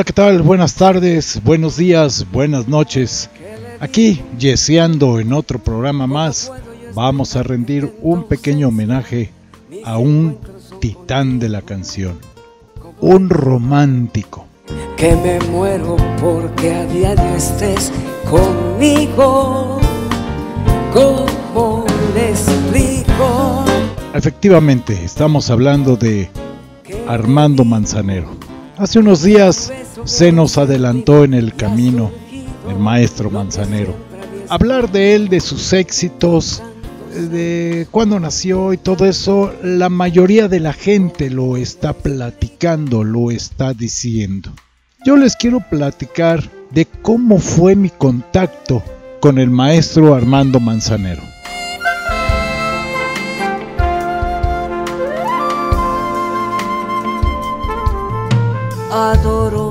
Hola, ¿qué tal? Buenas tardes, buenos días, buenas noches. Aquí, yeseando en otro programa más, vamos a rendir un pequeño homenaje a un titán de la canción, un romántico. Que me muero porque a diario estés conmigo. ¿Cómo le explico? Efectivamente, estamos hablando de Armando Manzanero. Hace unos días se nos adelantó en el camino el maestro Manzanero. Hablar de él, de sus éxitos, de cuándo nació y todo eso, la mayoría de la gente lo está platicando, lo está diciendo. Yo les quiero platicar de cómo fue mi contacto con el maestro Armando Manzanero. Adoro.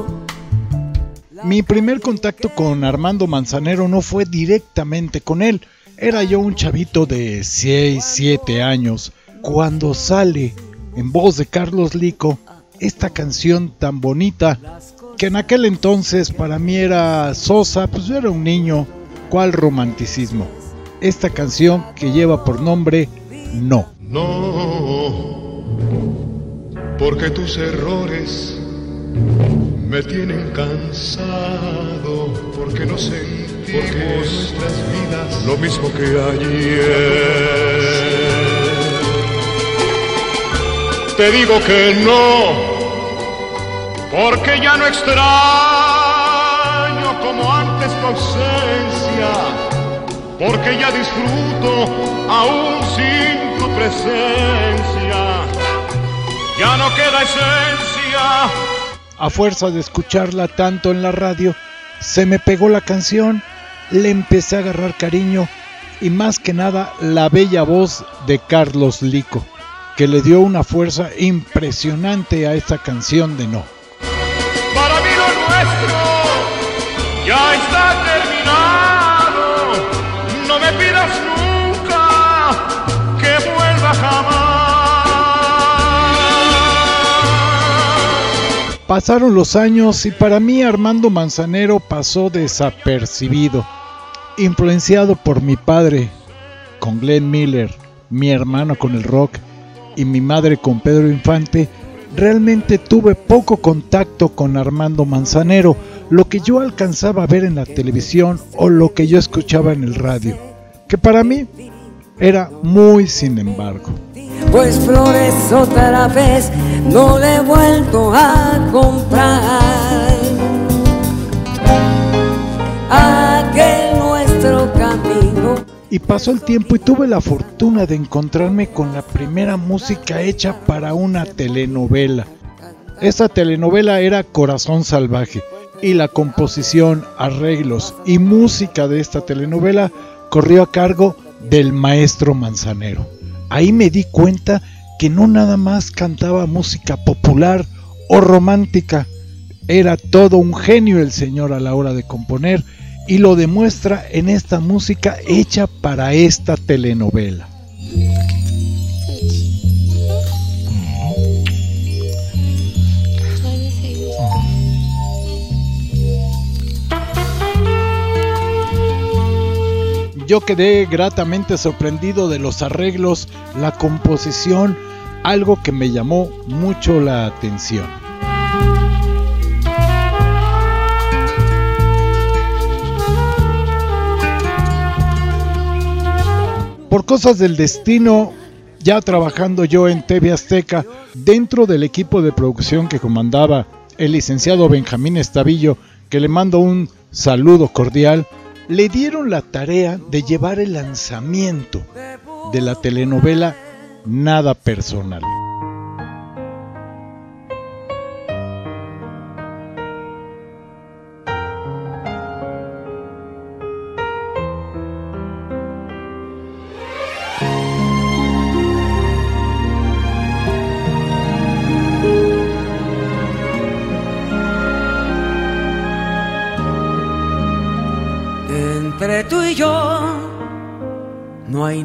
Mi primer contacto con Armando Manzanero no fue directamente con él. Era yo un chavito de 6, 7 años cuando sale en voz de Carlos Lico esta canción tan bonita que en aquel entonces para mí era sosa, pues yo era un niño, ¿cuál romanticismo? Esta canción que lleva por nombre No. No, porque tus errores me tienen cansado, porque no sentimos nuestras vidas lo mismo que ayer. Te digo que no, porque ya no extraño como antes tu ausencia, porque ya disfruto aún sin tu presencia. Ya no queda esencia A fuerza de escucharla tanto en la radio, se me pegó la canción, le empecé a agarrar cariño y más que nada la bella voz de Carlos Lico, que le dio una fuerza impresionante a esta canción de No. Pasaron los años y para mí Armando Manzanero pasó desapercibido, influenciado por mi padre con Glenn Miller, mi hermano con el rock y mi madre con Pedro Infante, realmente tuve poco contacto con Armando Manzanero, lo que yo alcanzaba a ver en la televisión o lo que yo escuchaba en el radio, que para mí era muy sin embargo. Pues flores otra vez no le he vuelto a comprar. Aquel nuestro camino. Y pasó el tiempo y tuve la fortuna de encontrarme con la primera música hecha para una telenovela. Esa telenovela era Corazón Salvaje y la composición, arreglos y música de esta telenovela corrió a cargo del maestro Manzanero. Ahí me di cuenta que no nada más cantaba música popular o romántica, era todo un genio el señor a la hora de componer y lo demuestra en esta música hecha para esta telenovela. Yo quedé gratamente sorprendido de los arreglos, la composición, algo que me llamó mucho la atención. Por cosas del destino, ya trabajando yo en TV Azteca, dentro del equipo de producción que comandaba el licenciado Benjamín Estavillo, que le mando un saludo cordial, le dieron la tarea de llevar el lanzamiento de la telenovela Nada Personal.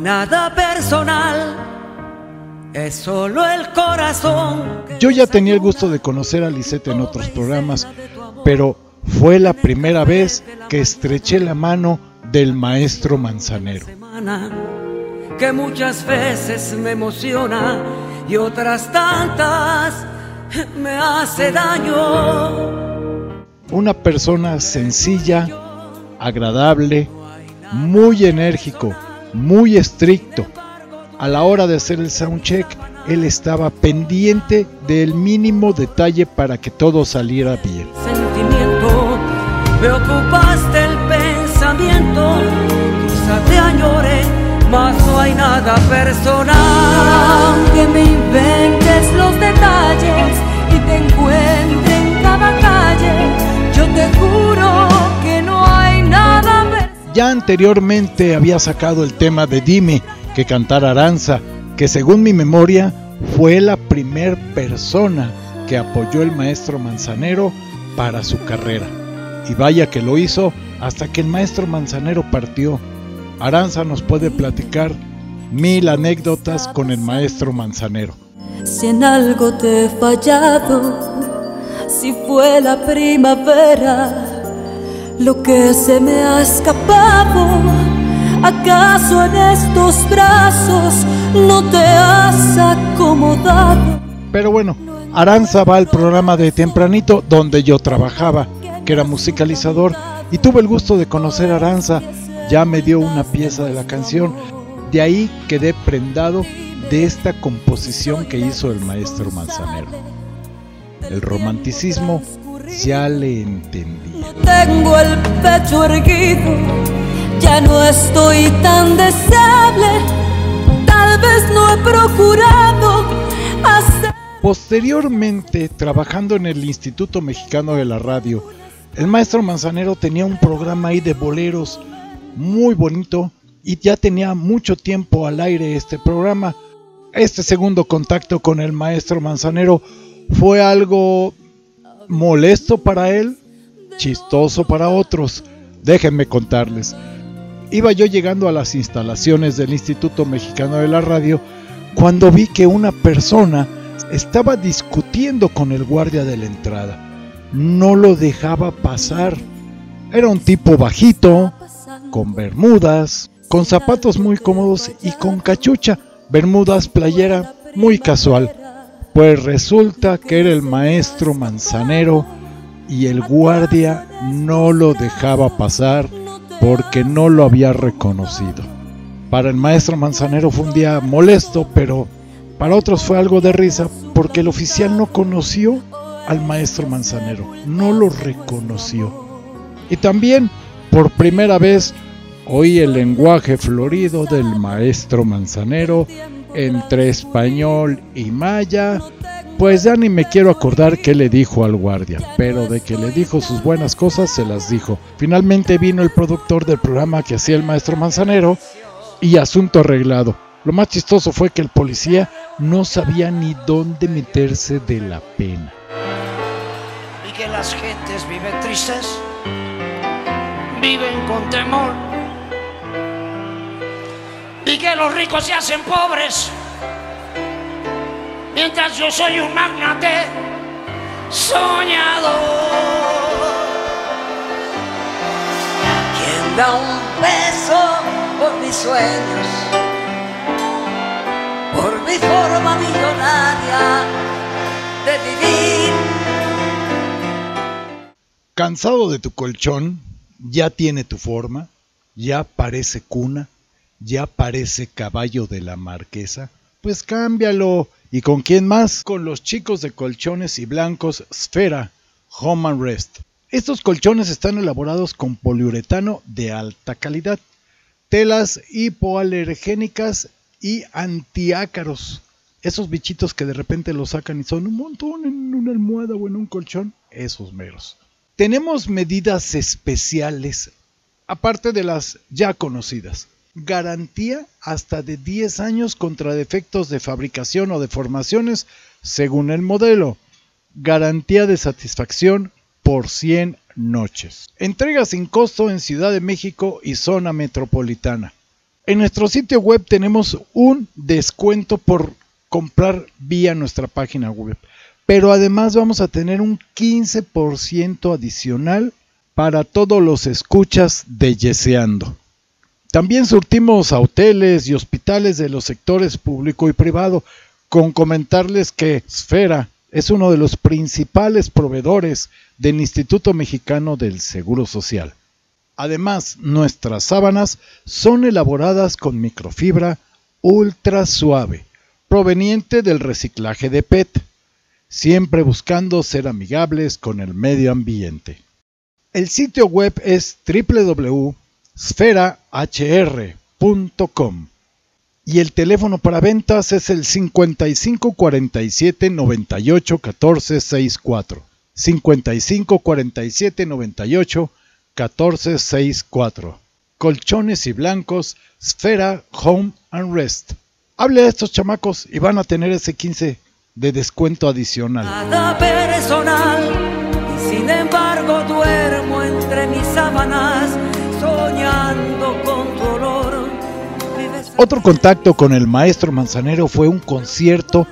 Nada personal, es solo el corazón. Yo ya tenía el gusto de conocer a Lisette en otros programas, pero fue la primera vez que estreché la mano del maestro Manzanero. Que muchas veces me emociona y otras tantas me hace daño. Una persona sencilla, agradable, muy enérgico, muy estricto. A la hora de hacer el soundcheck, él estaba pendiente del mínimo detalle para que todo saliera bien. Sentimiento, me ocupaste el pensamiento, quizá te añore, mas no hay nada personal. Aunque me inventes los detalles y te encuentre en cada calle, yo te juro Ya anteriormente había sacado el tema de Dime que cantara Aranza, que según mi memoria fue la primer persona que apoyó el maestro Manzanero para su carrera. Y vaya que lo hizo hasta que el maestro Manzanero partió. Aranza nos puede platicar mil anécdotas con el maestro Manzanero. Si en algo te he fallado, si fue la primavera, lo que se me ha escapado, ¿acaso en estos brazos no te has acomodado? Pero bueno, Aranza va al programa de tempranito donde yo trabajaba, que era musicalizador, y tuve el gusto de conocer a Aranza. Ya me dio una pieza de la canción. De ahí quedé prendado de esta composición que hizo el maestro Manzanero. El romanticismo ya le entendía. Tengo el pecho erguido, ya no estoy tan deseable, tal vez no he procurado hacer... Posteriormente, trabajando en el Instituto Mexicano de la Radio, el maestro Manzanero tenía un programa ahí de boleros muy bonito y ya tenía mucho tiempo al aire este programa. Este segundo contacto con el maestro Manzanero fue algo molesto para él, chistoso para otros. Déjenme contarles. Iba yo llegando a las instalaciones del Instituto Mexicano de la Radio cuando vi que una persona estaba discutiendo con el guardia de la entrada. No lo dejaba pasar. Era un tipo bajito, con bermudas, con zapatos muy cómodos y con cachucha, bermudas playera muy casual. Pues resulta que era el maestro manzanero y el guardia no lo dejaba pasar porque no lo había reconocido. Para el maestro manzanero fue un día molesto, pero para otros fue algo de risa porque el oficial no conoció al maestro manzanero, no lo reconoció. Y también, por primera vez, oí el lenguaje florido del maestro manzanero entre español y maya. Pues ya ni me quiero acordar qué le dijo al guardia, pero de que le dijo sus buenas cosas se las dijo. Finalmente vino el productor del programa que hacía el maestro manzanero y asunto arreglado. Lo más chistoso fue que el policía no sabía ni dónde meterse de la pena. y que las gentes viven tristes, viven con temor, y que los ricos se hacen pobres, mientras yo soy un magnate soñador. ¿Quién da un beso por mis sueños? Por mi forma millonaria de vivir. Cansado de tu colchón, ya tiene tu forma, ya parece cuna, ya parece caballo de la marquesa. Pues cámbialo. ¿Y con quién más? Con los chicos de colchones y blancos Sfera Home and Rest. Estos colchones están elaborados con poliuretano de alta calidad, telas hipoalergénicas y antiácaros. Esos bichitos que de repente los sacan y son un montón en una almohada o en un colchón, esos meros. Tenemos medidas especiales, aparte de las ya conocidas. Garantía hasta de 10 años contra defectos de fabricación o deformaciones según el modelo. Garantía de satisfacción por 100 noches. Entrega sin costo en Ciudad de México y zona metropolitana. En nuestro sitio web tenemos un descuento por comprar vía nuestra página web. pero además vamos a tener un 15% adicional para todos los escuchas de Yeseando. También surtimos a hoteles y hospitales de los sectores público y privado, con comentarles que Sfera es uno de los principales proveedores del Instituto Mexicano del Seguro Social. Además, nuestras sábanas son elaboradas con microfibra ultra suave, proveniente del reciclaje de PET, siempre buscando ser amigables con el medio ambiente. El sitio web es www.sferahr.com y el teléfono para ventas es el 55 47 98 14 64. 55 47 98 14 64. Colchones y blancos, Sfera Home and Rest. Hable a estos chamacos y van a tener ese 15 de descuento adicional. Nada personal, y sin embargo duermo entre mis sábanas, Otro contacto con el maestro Manzanero fue un concierto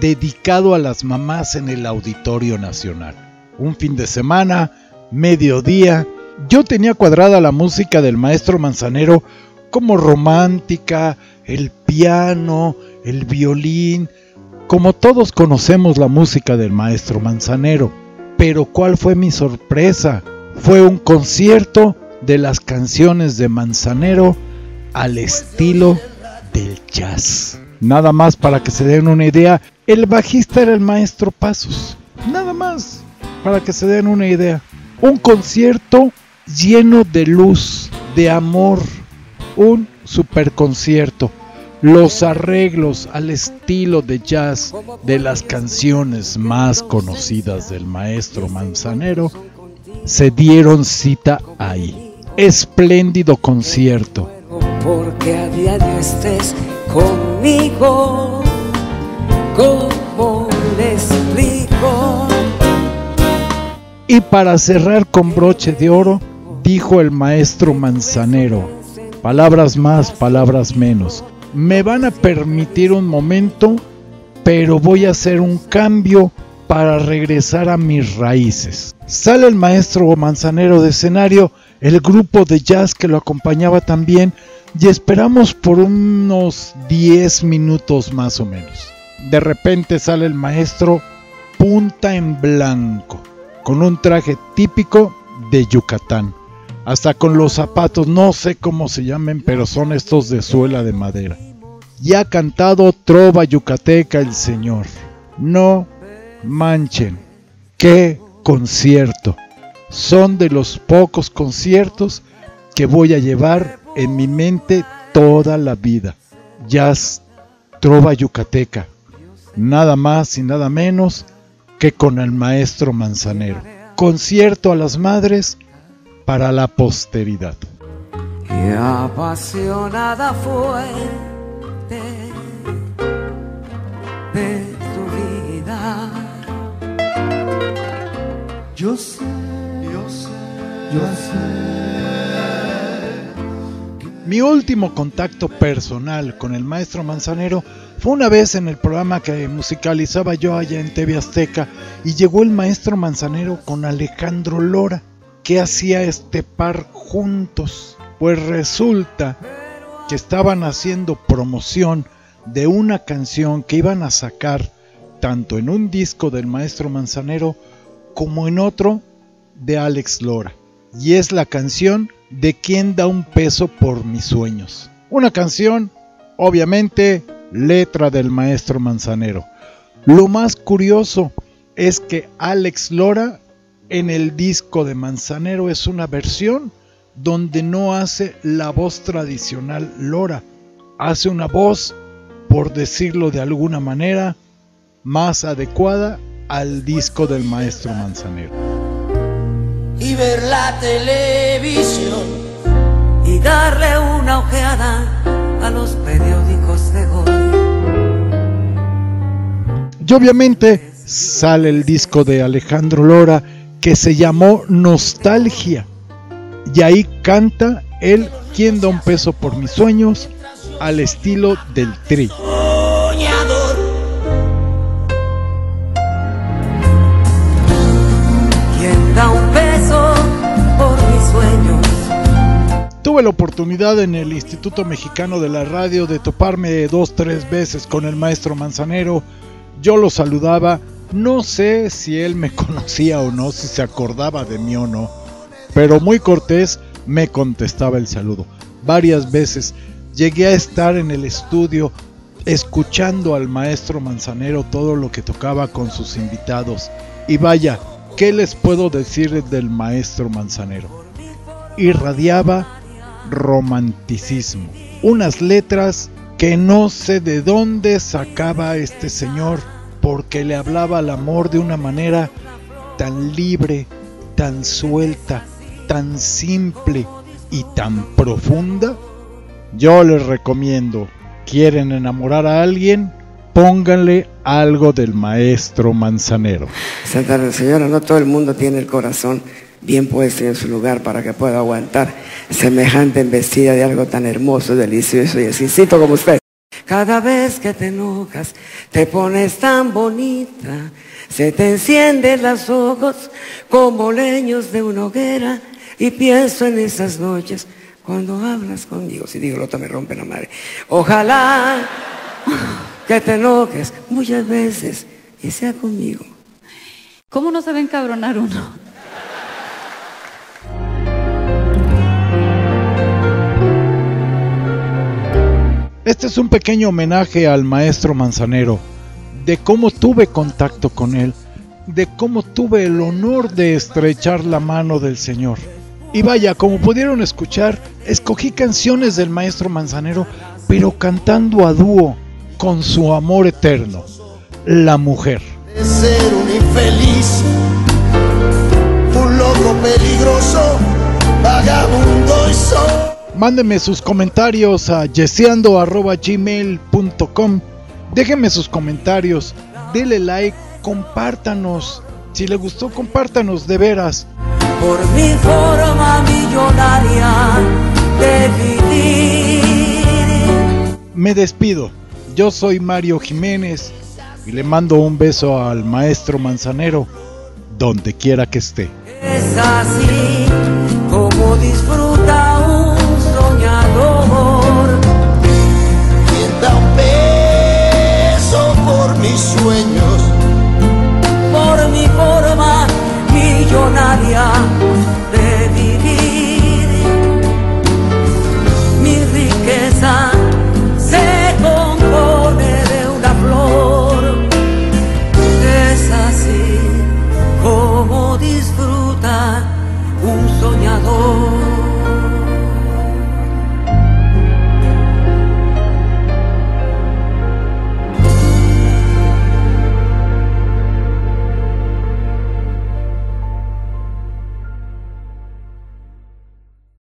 dedicado a las mamás en el Auditorio Nacional. Un fin de semana, mediodía, yo tenía cuadrada la música del maestro Manzanero como romántica, el piano, el violín, como todos conocemos la música del maestro Manzanero. Pero ¿cuál fue mi sorpresa? Fue un concierto de las canciones de Manzanero al estilo del jazz. Nada más para que se den una idea, el bajista era el maestro Pasos. Nada más para que se den una idea. Un concierto lleno de luz, de amor, un super concierto. Los arreglos al estilo de jazz de las canciones más conocidas del maestro Manzanero se dieron cita ahí. Espléndido concierto. Porque a diario estés conmigo, ¿cómo le explico? Y para cerrar con broche de oro, dijo el maestro Manzanero, palabras más, palabras menos, me van a permitir un momento, pero voy a hacer un cambio para regresar a mis raíces. Sale el maestro Manzanero de escenario, el grupo de jazz que lo acompañaba también, y esperamos por unos 10 minutos más o menos. De repente sale el maestro punta en blanco, con un traje típico de Yucatán. Hasta con los zapatos, no sé cómo se llamen, pero son estos de suela de madera. Y ha cantado Trova Yucateca el Señor. No manchen, qué concierto. Son de los pocos conciertos que voy a llevar en mi mente toda la vida. Jazz Trova Yucateca. Nada más y nada menos que con el maestro Manzanero. Concierto a las madres para la posteridad. Apasionada de tu vida. Yo Mi último contacto personal con el maestro Manzanero fue una vez en el programa que musicalizaba yo allá en TV Azteca y llegó el maestro Manzanero con Alejandro Lora. ¿Qué hacía este par juntos? Pues resulta que estaban haciendo promoción de una canción que iban a sacar tanto en un disco del maestro Manzanero como en otro de Alex Lora. Y es la canción de quién da un peso por mis sueños. Una canción, obviamente, letra del maestro Manzanero. Lo más curioso es que Alex Lora en el disco de Manzanero es una versión donde no hace la voz tradicional Lora, hace una voz, por decirlo de alguna manera, más adecuada al disco del maestro Manzanero. Ver la televisión. y darle una ojeada a los periódicos de hoy. Y obviamente sale el disco de Alejandro Lora que se llamó Nostalgia. Y ahí canta él quien da un peso por mis sueños al estilo del tri. Tuve la oportunidad en el Instituto Mexicano de la Radio de toparme dos, tres veces con el maestro Manzanero. Yo lo saludaba, no sé si él me conocía o no, si se acordaba de mí o no, pero muy cortés me contestaba el saludo. Varias veces llegué a estar en el estudio escuchando al maestro Manzanero todo lo que tocaba con sus invitados. Y vaya, ¿qué les puedo decir del maestro Manzanero? Irradiaba romanticismo, unas letras que no sé de dónde sacaba este señor, porque le hablaba al amor de una manera tan libre, tan suelta, tan simple y tan profunda. Yo les recomiendo quieren enamorar a alguien, pónganle algo del maestro manzanero. Santa Señora, no todo el mundo tiene el corazón bien puesto en su lugar para que pueda aguantar semejante embestida de algo tan hermoso, delicioso y exquisito como usted. Cada vez que te enojas, te pones tan bonita, se te encienden los ojos como leños de una hoguera y pienso en esas noches cuando hablas conmigo, si digo lo otro me rompe la madre. Ojalá que te enojes muchas veces y sea conmigo. ¿Cómo no se va a encabronar uno? Este es un pequeño homenaje al maestro Manzanero, de cómo tuve contacto con él, de cómo tuve el honor de estrechar la mano del Señor. Y vaya, como pudieron escuchar, escogí canciones del maestro Manzanero, pero cantando a dúo con su amor eterno, la mujer. De ser un infeliz, un loco peligroso, vagabundo y solo. Mándenme sus comentarios a yeseando.gmail.com Déjenme sus comentarios, denle like, compártanos. Si le gustó, compártanos de veras por mi forma millonaria de vivir. Me despido. Yo soy Mario Jiménez y le mando un beso al maestro Manzanero donde quiera que esté. Es así como disfruta mis